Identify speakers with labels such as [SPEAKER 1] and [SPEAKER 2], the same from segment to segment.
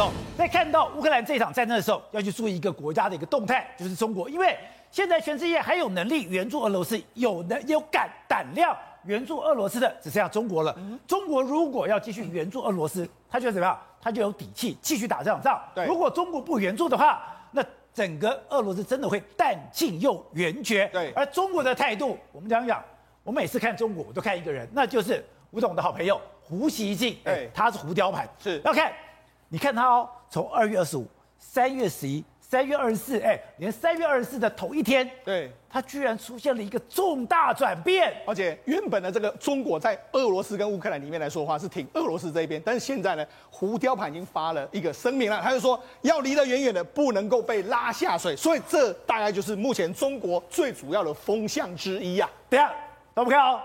[SPEAKER 1] 走，在看到乌克兰这场战争的时候，要去注意一个国家的一个动态，就是中国，因为现在全世界还有能力援助俄罗斯，有能有敢胆量援助俄罗斯的，只剩下中国了。中国如果要继续援助俄罗斯，他就怎么样？他就有底气继续打这场仗。
[SPEAKER 2] 对，
[SPEAKER 1] 如果中国不援助的话，那整个俄罗斯真的会弹尽又援绝。
[SPEAKER 2] 对，
[SPEAKER 1] 而中国的态度，我们讲讲，我每次看中国，我都看一个人，那就是吴总的好朋友。胡锡进，哎，他是胡雕盘，
[SPEAKER 2] 是
[SPEAKER 1] 要看，你看他哦，从二月二十五、三月十一、三月二十四，哎，连三月二十四的头一天，
[SPEAKER 2] 对，
[SPEAKER 1] 他居然出现了一个重大转变，
[SPEAKER 2] 而且原本的这个中国在俄罗斯跟乌克兰里面来说的话是挺俄罗斯这一边，但是现在呢，胡雕盘已经发了一个声明了，他就说要离得远远的，不能够被拉下水，所以这大概就是目前中国最主要的风向之一呀、啊。
[SPEAKER 1] 等下，我们看哦，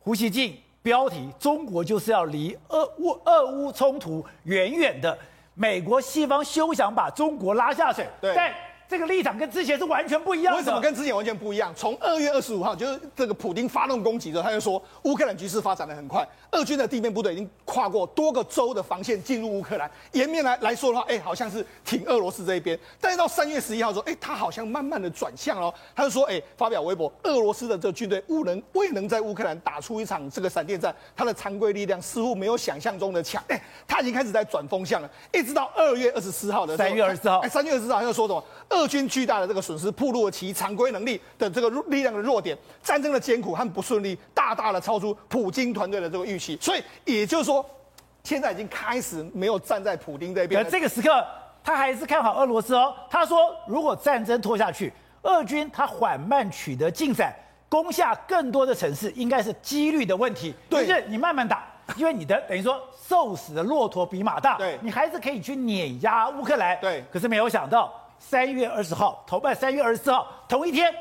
[SPEAKER 1] 胡锡进。标题：中国就是要离俄乌俄乌冲突远远的，美国西方休想把中国拉下水。
[SPEAKER 2] 对。
[SPEAKER 1] 这个立场跟之前是完全不一样的。
[SPEAKER 2] 为什么跟之前完全不一样？从二月二十五号，就是这个普丁发动攻击的时候，他就说乌克兰局势发展的很快，俄军的地面部队已经跨过多个州的防线进入乌克兰。颜面来来说的话，哎，好像是挺俄罗斯这一边。但是到三月十一号说，哎，他好像慢慢的转向了。他就说，哎，发表微博，俄罗斯的这个军队未能未能在乌克兰打出一场这个闪电战，他的常规力量似乎没有想象中的强。哎，他已经开始在转风向了。一直到二月二十四号的
[SPEAKER 1] 三月二十四号，
[SPEAKER 2] 哎，三月二十四号他又说什么？俄军巨大的这个损失，暴露了其常规能力的这个力量的弱点，战争的艰苦和不顺利，大大的超出普京团队的这个预期。所以也就是说，现在已经开始没有站在普京这边。
[SPEAKER 1] 而这个时刻，他还是看好俄罗斯哦。他说，如果战争拖下去，俄军他缓慢取得进展，攻下更多的城市，应该是几率的问题。
[SPEAKER 2] 对，
[SPEAKER 1] 就是你慢慢打，因为你的等于说瘦死的骆驼比马大。
[SPEAKER 2] 对，
[SPEAKER 1] 你还是可以去碾压乌克兰。
[SPEAKER 2] 对，
[SPEAKER 1] 可是没有想到。三月二十号，头办三月二十四号，同一天，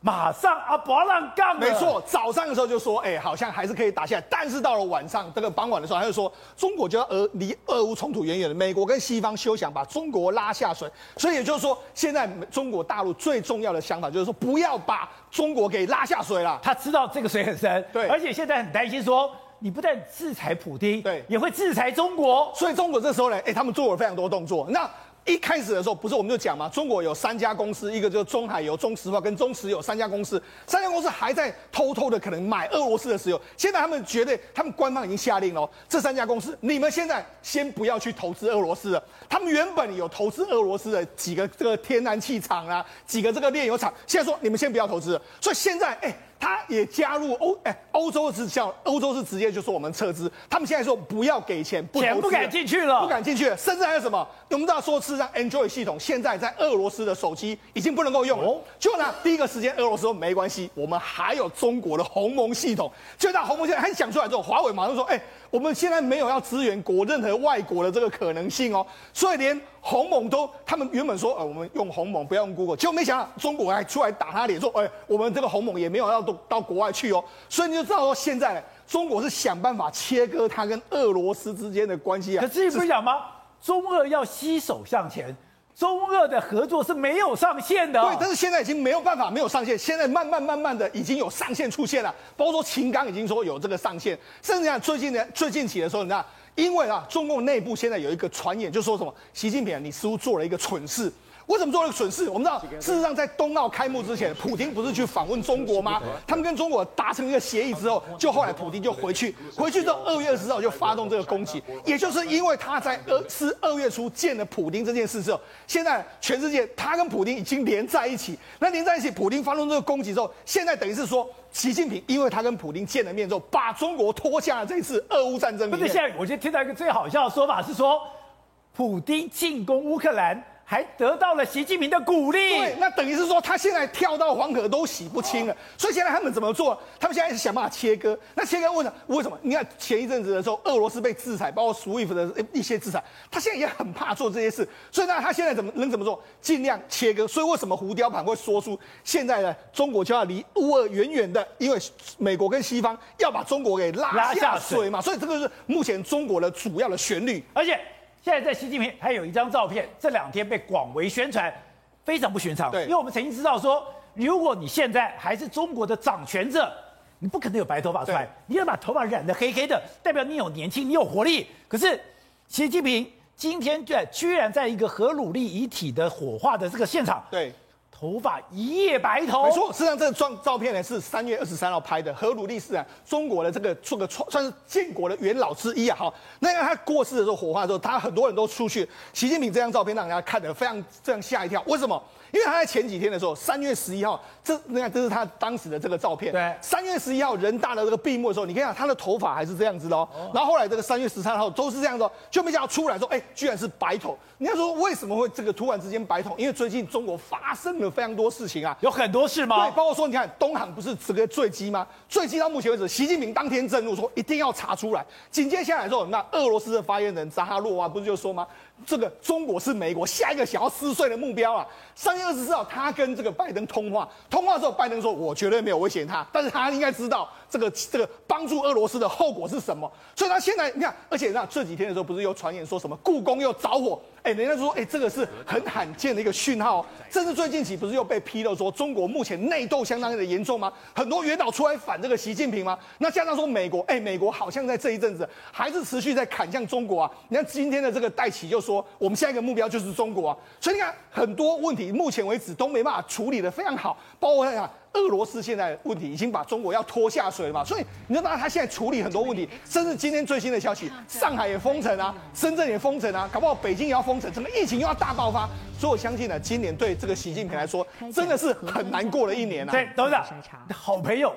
[SPEAKER 1] 马上啊，不让干。
[SPEAKER 2] 没错，早上的时候就说，哎，好像还是可以打下来。但是到了晚上，这个傍晚的时候，他就说，中国就要俄离俄乌冲突远远的，美国跟西方休想把中国拉下水。所以也就是说，现在中国大陆最重要的想法就是说，不要把中国给拉下水了。
[SPEAKER 1] 他知道这个水很深，
[SPEAKER 2] 对，
[SPEAKER 1] 而且现在很担心说，你不但制裁普丁，
[SPEAKER 2] 对，
[SPEAKER 1] 也会制裁中国。
[SPEAKER 2] 所以中国这时候呢，哎，他们做了非常多动作。那。一开始的时候，不是我们就讲嘛，中国有三家公司，一个就是中海油、中石化跟中石油三家公司，三家公司还在偷偷的可能买俄罗斯的石油。现在他们觉得，他们官方已经下令了，这三家公司，你们现在先不要去投资俄罗斯了。他们原本有投资俄罗斯的几个这个天然气厂啊，几个这个炼油厂，现在说你们先不要投资了。所以现在，哎。他也加入欧哎，欧洲是叫欧洲是直接就说我们撤资，他们现在说不要给钱，不
[SPEAKER 1] 钱不敢进去了，
[SPEAKER 2] 不敢进去了，甚至还有什么？我们知道说，事实上，Android 系统现在在俄罗斯的手机已经不能够用了。哦、就那第一个时间，俄罗斯说没关系，我们还有中国的鸿蒙系统。就在鸿蒙现在还想出来之后，华为马上说，哎，我们现在没有要支援国任何外国的这个可能性哦，所以连。鸿蒙都，他们原本说，呃，我们用鸿蒙，不要用 Google，结果没想到中国还出来打他脸，说，哎，我们这个鸿蒙也没有要到到国外去哦，所以你就知道说，现在中国是想办法切割它跟俄罗斯之间的关系啊。
[SPEAKER 1] 可是你不是讲吗？中俄要携手向前，中俄的合作是没有上限的。
[SPEAKER 2] 对，但是现在已经没有办法没有上限，现在慢慢慢慢的已经有上限出现了，包括说秦刚已经说有这个上限，甚至讲最近的，最近起的时候，你知道。因为啊，中共内部现在有一个传言，就说什么习近平，你似乎做了一个蠢事。为什么做了一个蠢事？我们知道，事实上在冬奥开幕之前，普京不是去访问中国吗？他们跟中国达成一个协议之后，就后来普京就回去，回去之后二月二十号就发动这个攻击。也就是因为他在二是二月初见了普京这件事之后，现在全世界他跟普京已经连在一起。那连在一起，普京发动这个攻击之后，现在等于是说。习近平，因为他跟普京见了面之后，把中国拖下了这次俄乌战争。
[SPEAKER 1] 不是，现在我就听到一个最好笑的说法是说，普京进攻乌克兰。还得到了习近平的鼓励，
[SPEAKER 2] 对，那等于是说他现在跳到黄河都洗不清了。所以现在他们怎么做？他们现在是想办法切割。那切割为什么？为什么？你看前一阵子的时候，俄罗斯被制裁，包括 SWIFT 的一些制裁，他现在也很怕做这些事。所以呢，他现在怎么能怎么做？尽量切割。所以为什么胡雕盘会说出现在呢？中国就要离乌俄远远的，因为美国跟西方要把中国给拉下水嘛。所以这个是目前中国的主要的旋律，
[SPEAKER 1] 而且。现在在习近平还有一张照片，这两天被广为宣传，非常不寻常。
[SPEAKER 2] 对，
[SPEAKER 1] 因为我们曾经知道说，如果你现在还是中国的掌权者，你不可能有白头发出来，你要把头发染得黑黑的，代表你有年轻，你有活力。可是习近平今天居然居然在一个核努力遗体的火化的这个现场，
[SPEAKER 2] 对。
[SPEAKER 1] 头发一夜白头，
[SPEAKER 2] 没错，实际上这个照照片呢是三月二十三号拍的。和鲁力是啊，中国的这个这个创算是建国的元老之一啊。好，那个他过世的时候火化的时候，他很多人都出去。习近平这张照片让人家看得非常这样吓一跳，为什么？因为他在前几天的时候，三月十一号，这你看这是他当时的这个照片。
[SPEAKER 1] 对，
[SPEAKER 2] 三月十一号人大的这个闭幕的时候，你看啊，他的头发还是这样子的哦。然后后来这个三月十三号都是这样子，就没想到出来说，哎，居然是白头。你要说为什么会这个突然之间白头？因为最近中国发生了非常多事情啊，
[SPEAKER 1] 有很多事吗？
[SPEAKER 2] 对，包括说你看东航不是这个坠机吗？坠机到目前为止，习近平当天震怒说一定要查出来。紧接下来之后，那俄罗斯的发言人扎哈洛娃不是就说吗？这个中国是美国下一个想要撕碎的目标啊！三月二十四号，他跟这个拜登通话，通话之后，拜登说：“我绝对没有威胁他，但是他应该知道这个这个帮助俄罗斯的后果是什么。”所以，他现在你看，而且那这几天的时候，不是有传言说什么故宫又着火？哎，人家说，哎，这个是很罕见的一个讯号。甚至最近期不是又被披露说，中国目前内斗相当的严重吗？很多元老出来反这个习近平吗？那加上说美国，哎，美国好像在这一阵子还是持续在砍向中国啊。你看今天的这个戴琪就说，我们下一个目标就是中国啊。所以你看很多问题，目前为止都没办法处理的非常好，包括看。俄罗斯现在问题已经把中国要拖下水了嘛？所以你知道他现在处理很多问题，甚至今天最新的消息，上海也封城啊，深圳也封城啊，搞不好北京也要封城，整个疫情又要大爆发。所以我相信呢，今年对这个习近平来说，真的是很难过的一年啊。
[SPEAKER 1] 对，董事长，好朋友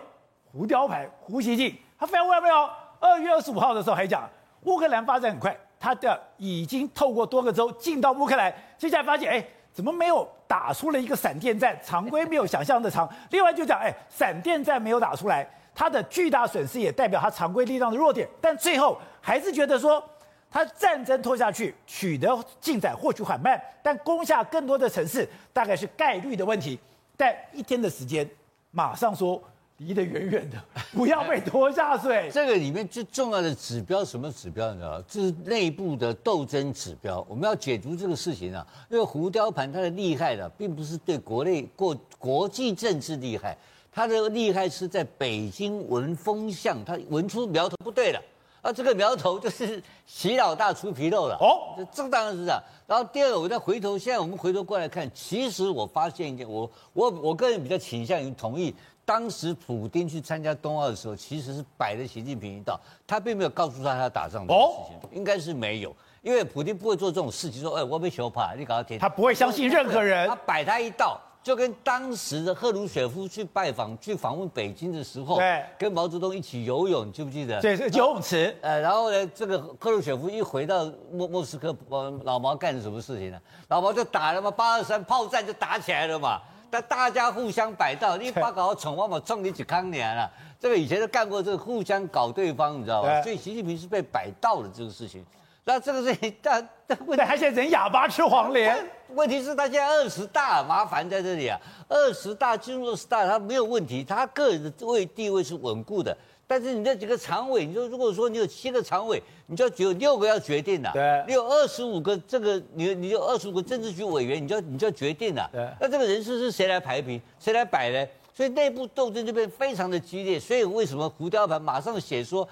[SPEAKER 1] 胡雕牌胡锡进，他非常威没有？二月二十五号的时候还讲，乌克兰发展很快，他的已经透过多个州进到乌克兰，接下来发现，哎。怎么没有打出了一个闪电战？常规没有想象的长。另外就讲，哎，闪电战没有打出来，他的巨大损失也代表他常规力量的弱点。但最后还是觉得说，他战争拖下去，取得进展或许缓慢，但攻下更多的城市大概是概率的问题。但一天的时间，马上说。离得远远的，不要被拖下水。
[SPEAKER 3] 这个里面最重要的指标，什么指标？你知道吗？这是内部的斗争指标。我们要解读这个事情啊，因为胡雕盘它的厉害呢，并不是对国内过国际政治厉害，它的厉害是在北京闻风向，它闻出苗头不对了。啊，这个苗头就是习老大出纰漏了。哦，这当然是这样。然后第二个，我再回头，现在我们回头过来看，其实我发现一点，我我我个人比较倾向于同意。当时普丁去参加冬奥的时候，其实是摆了习近平一道，他并没有告诉他他要打仗的事情，哦、应该是没有，因为普丁不会做这种事情，说，哎，我被羞怕，你搞到天，
[SPEAKER 1] 他不会相信任何人，
[SPEAKER 3] 他摆他一道，就跟当时的赫鲁雪夫去拜访、去访问北京的时候，
[SPEAKER 1] 对，
[SPEAKER 3] 跟毛泽东一起游泳，记不记得？
[SPEAKER 1] 对，是游泳池。
[SPEAKER 3] 呃，然后呢，这个赫鲁雪夫一回到莫莫斯科，老毛干了什么事情呢？老毛就打了嘛，八二三炮战就打起来了嘛。但大家互相摆道，你把搞宠我我，冲你去康年了。这个以前都干过，这个互相搞对方，你知道吧？所以习近平是被摆道的这个事情。那这个事情，但但问题
[SPEAKER 1] 还现在人哑巴吃黄连。
[SPEAKER 3] 问题是他现在二十大麻烦在这里啊，二十大进入二十大，他没有问题，他个人的位地位是稳固的。但是你这几个常委，你说如果说你有七个常委，你就只有六个要决定了。
[SPEAKER 1] 对，
[SPEAKER 3] 你有二十五个这个，你你有二十五个政治局委员，你就你就决定了。对，那这个人事是谁来排平，谁来摆呢？所以内部斗争就变非常的激烈。所以为什么胡雕盘马上写说，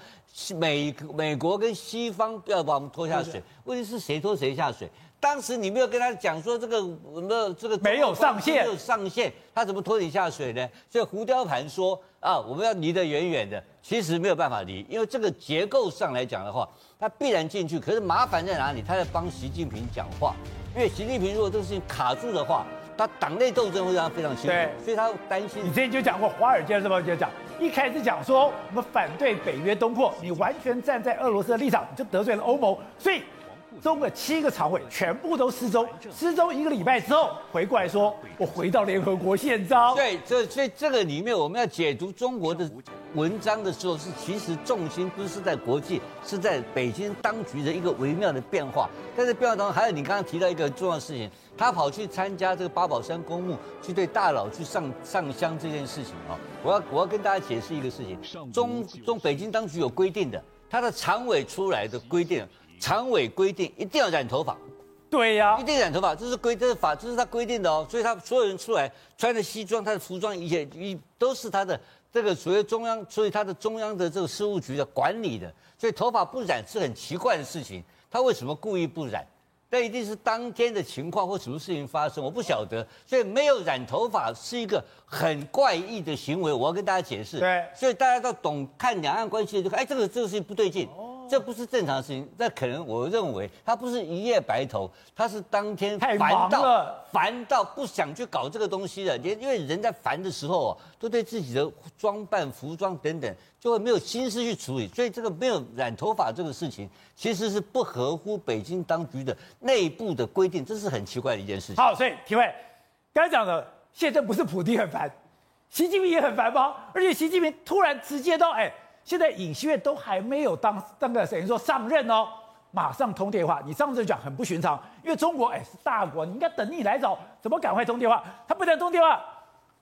[SPEAKER 3] 美美国跟西方要把我们拖下水？问题是谁拖谁下水？当时你没有跟他讲说这个没有这个
[SPEAKER 1] 没有上限，
[SPEAKER 3] 没有上限，他怎么拖你下水呢？所以胡雕盘说啊，我们要离得远远的。其实没有办法离，因为这个结构上来讲的话，他必然进去。可是麻烦在哪里？他在帮习近平讲话，因为习近平如果这个事情卡住的话，他党内斗争会让他非常辛苦。对，所以他担心。
[SPEAKER 1] 你之前就讲过，《华尔街日报》就讲，一开始讲说我们反对北约东扩，你完全站在俄罗斯的立场，你就得罪了欧盟，所以。中的七个常委全部都失踪，失踪一个礼拜之后回过来说，我回到联合国宪章。
[SPEAKER 3] 对，这所以这个里面我们要解读中国的文章的时候，是其实重心不是在国际，是在北京当局的一个微妙的变化。但是变化当中，还有你刚刚提到一个重要的事情，他跑去参加这个八宝山公墓，去对大佬去上上香这件事情啊，我要我要跟大家解释一个事情，中中北京当局有规定的，他的常委出来的规定。常委规定一定要染头发，
[SPEAKER 1] 对呀、啊，
[SPEAKER 3] 一定染头发，这是规，这是法，这是他规定的哦。所以他所有人出来穿的西装，他的服装一切一都是他的这个所谓中央，所以他的中央的这个事务局的管理的，所以头发不染是很奇怪的事情。他为什么故意不染？那一定是当天的情况或什么事情发生，我不晓得。所以没有染头发是一个很怪异的行为，我要跟大家解释。
[SPEAKER 1] 对，
[SPEAKER 3] 所以大家都懂看两岸关系的就看，哎，这个这个事情不对劲。这不是正常的事情，那可能我认为他不是一夜白头，他是当天烦到烦到不想去搞这个东西了。因因为人在烦的时候哦，都对自己的装扮、服装等等就会没有心思去处理，所以这个没有染头发这个事情其实是不合乎北京当局的内部的规定，这是很奇怪的一件事情。
[SPEAKER 1] 好，所以体会刚才讲的，现在不是普丁很烦，习近平也很烦吗？而且习近平突然直接到哎。现在尹锡悦都还没有当那个等于说上任哦，马上通电话。你上次讲很不寻常，因为中国哎是大国，你应该等你来找，怎么赶快通电话？他不但通电话，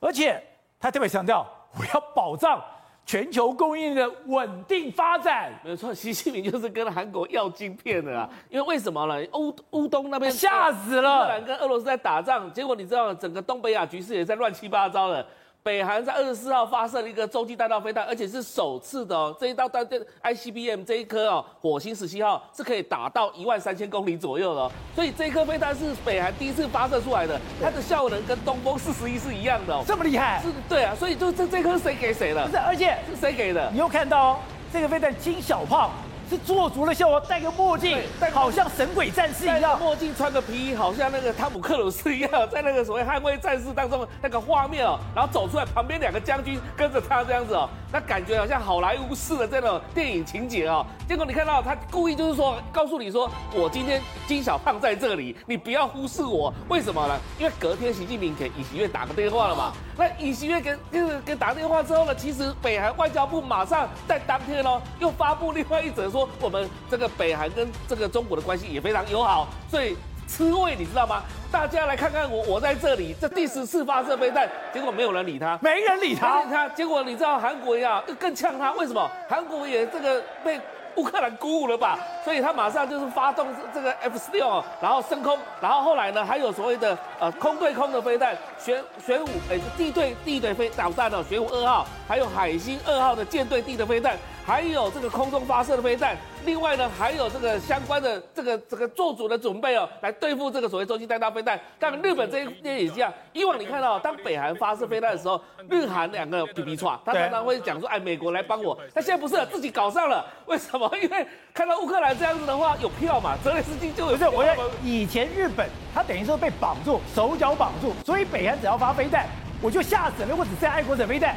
[SPEAKER 1] 而且他特别强调，我要保障全球供应的稳定发展。
[SPEAKER 4] 没错，习近平就是跟韩国要晶片的啊，因为为什么呢？乌乌东那边
[SPEAKER 1] 吓死了，
[SPEAKER 4] 乌克兰跟俄罗斯在打仗，结果你知道整个东北亚局势也在乱七八糟的。北韩在二十四号发射了一个洲际弹道飞弹，而且是首次的哦。这一道弹这 ICBM 这一颗哦，火星十七号是可以打到一万三千公里左右的哦。所以这一颗飞弹是北韩第一次发射出来的，它的效能跟东风四十一是一样的哦。
[SPEAKER 1] 这么厉害？
[SPEAKER 4] 是，对啊。所以就这这颗谁给谁的？
[SPEAKER 1] 不是，而且
[SPEAKER 4] 是谁给的？
[SPEAKER 1] 你又看到哦这个飞弹精小胖。是做足了效果，戴个墨镜，戴好像神鬼战士一样。
[SPEAKER 4] 墨镜穿个皮衣，好像那个汤姆克鲁斯一样，在那个所谓捍卫战士当中那个画面哦，然后走出来，旁边两个将军跟着他这样子哦，那感觉好像好莱坞式的这种电影情节哦。结果你看到他故意就是说，告诉你说，我今天金小胖在这里，你不要忽视我。为什么呢？因为隔天习近平给尹锡悦打个电话了嘛。那尹锡悦跟跟跟打电话之后呢，其实北韩外交部马上在当天哦，又发布另外一则说。我们这个北韩跟这个中国的关系也非常友好，所以吃味你知道吗？大家来看看我，我在这里，这第十次发射飞弹，结果没有人理他，
[SPEAKER 1] 没人理他，
[SPEAKER 4] 他结果你知道韩国呀更呛他，为什么？韩国也这个被。乌克兰鼓舞了吧，所以他马上就是发动这个 F 十六，然后升空，然后后来呢还有所谓的呃空对空的飞弹，玄玄武哎地对地对飞导弹哦，玄武二号，还有海星二号的舰队地的飞弹，还有这个空中发射的飞弹，另外呢还有这个相关的这个这个做足的准备哦，来对付这个所谓洲际弹道飞弹。但日本这一边也是这样，以往你看到当北韩发射飞弹的时候，日韩两个皮皮剉，他常常会讲说哎美国来帮我，但现在不是自己搞上了，为什么？因为看到乌克兰这样子的话，有票嘛？泽连斯基就有票。
[SPEAKER 1] 我觉得以前日本他等于说被绑住，手脚绑住，所以北韩只要发飞弹，我就吓死了。我只是爱国者飞弹。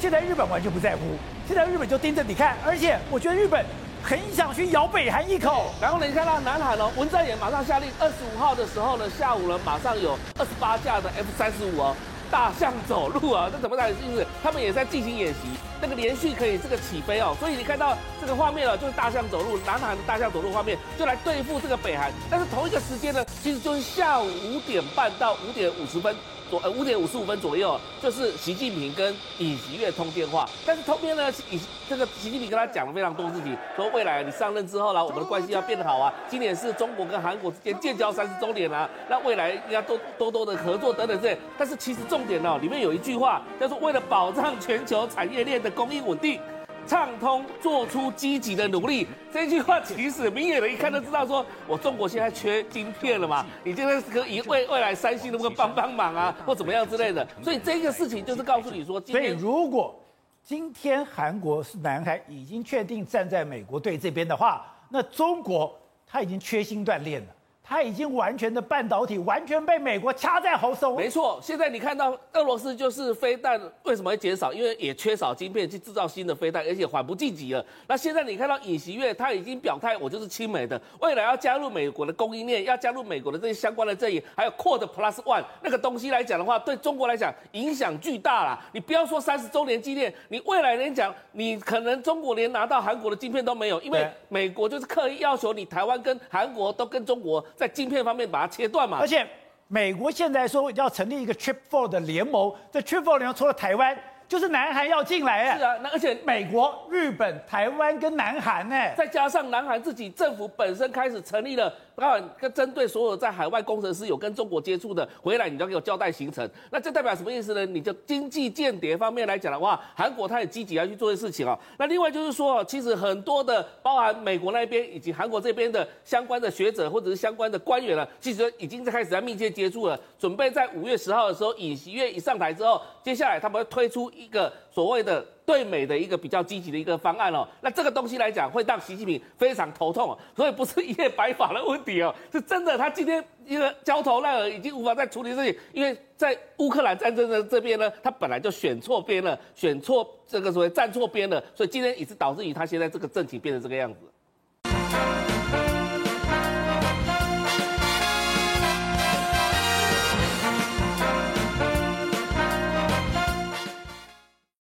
[SPEAKER 1] 现在日本完全不在乎，现在日本就盯着你看，而且我觉得日本很想去咬北韩一口。
[SPEAKER 4] 然后你看到南韩哦，文在寅马上下令，二十五号的时候呢，下午呢马上有二十八架的 F 三十五哦。大象走路啊，这怎么来？就是他们也在进行演习，那个连续可以这个起飞哦，所以你看到这个画面啊，就是大象走路，南韩的大象走路画面，就来对付这个北韩。但是同一个时间呢，其实就是下午五点半到五点五十分。左呃五点五十五分左右，就是习近平跟尹锡悦通电话，但是通电呢，以这个习近平跟他讲了非常多事情，说未来你上任之后呢，我们的关系要变得好啊，今年是中国跟韩国之间建交三十周年啊，那未来应该多多多的合作等等这些，但是其实重点呢，里面有一句话叫做为了保障全球产业链的供应稳定。畅通做出积极的努力，这句话其实明眼人一看就知道，说我中国现在缺晶片了嘛？你现在可以为未来三星能不能帮帮忙啊，或怎么样之类的？所以这个事情就是告诉你说，
[SPEAKER 1] 所以如果今天韩国是南海已经确定站在美国队这边的话，那中国他已经缺芯断炼了。他已经完全的半导体完全被美国掐在喉咙。
[SPEAKER 4] 没错，现在你看到俄罗斯就是飞弹为什么会减少？因为也缺少晶片去制造新的飞弹，而且缓不济急了。那现在你看到尹锡悦他已经表态，我就是亲美的，未来要加入美国的供应链，要加入美国的这些相关的阵营，还有 Quad Plus One 那个东西来讲的话，对中国来讲影响巨大啦。你不要说三十周年纪念，你未来来讲，你可能中国连拿到韩国的晶片都没有，因为美国就是刻意要求你台湾跟韩国都跟中国。在晶片方面把它切断嘛，
[SPEAKER 1] 而且美国现在说要成立一个 Trip Four 的联盟，在 trip Four 联盟除了台湾，就是南韩要进来哎。
[SPEAKER 4] 是啊，那而且
[SPEAKER 1] 美国、日本、台湾跟南韩呢，
[SPEAKER 4] 再加上南韩自己政府本身开始成立了，当然跟针对所有在海外工程师有跟中国接触的回来，你都要给我交代行程。那这代表什么意思呢？你就经济间谍方面来讲的话，韩国他也积极要去做些事情啊。那另外就是说，其实很多的包含美国那边以及韩国这边的相关的学者或者是相关的官员呢，其实已经在开始在密切接触了，准备在五月十号的时候，尹锡悦一上台之后，接下来他们会推出一个所谓的对美的一个比较积极的一个方案哦。那这个东西来讲，会让习近平非常头痛，所以不是一夜白发的问题哦，是真的，他今天一个焦头烂额，已经无法再处理事情，因为在乌克兰战争的这边呢，他本来就选错边了，选错这个所谓站错边了，所以今天也是导致于他现在这个政情变成这个样子。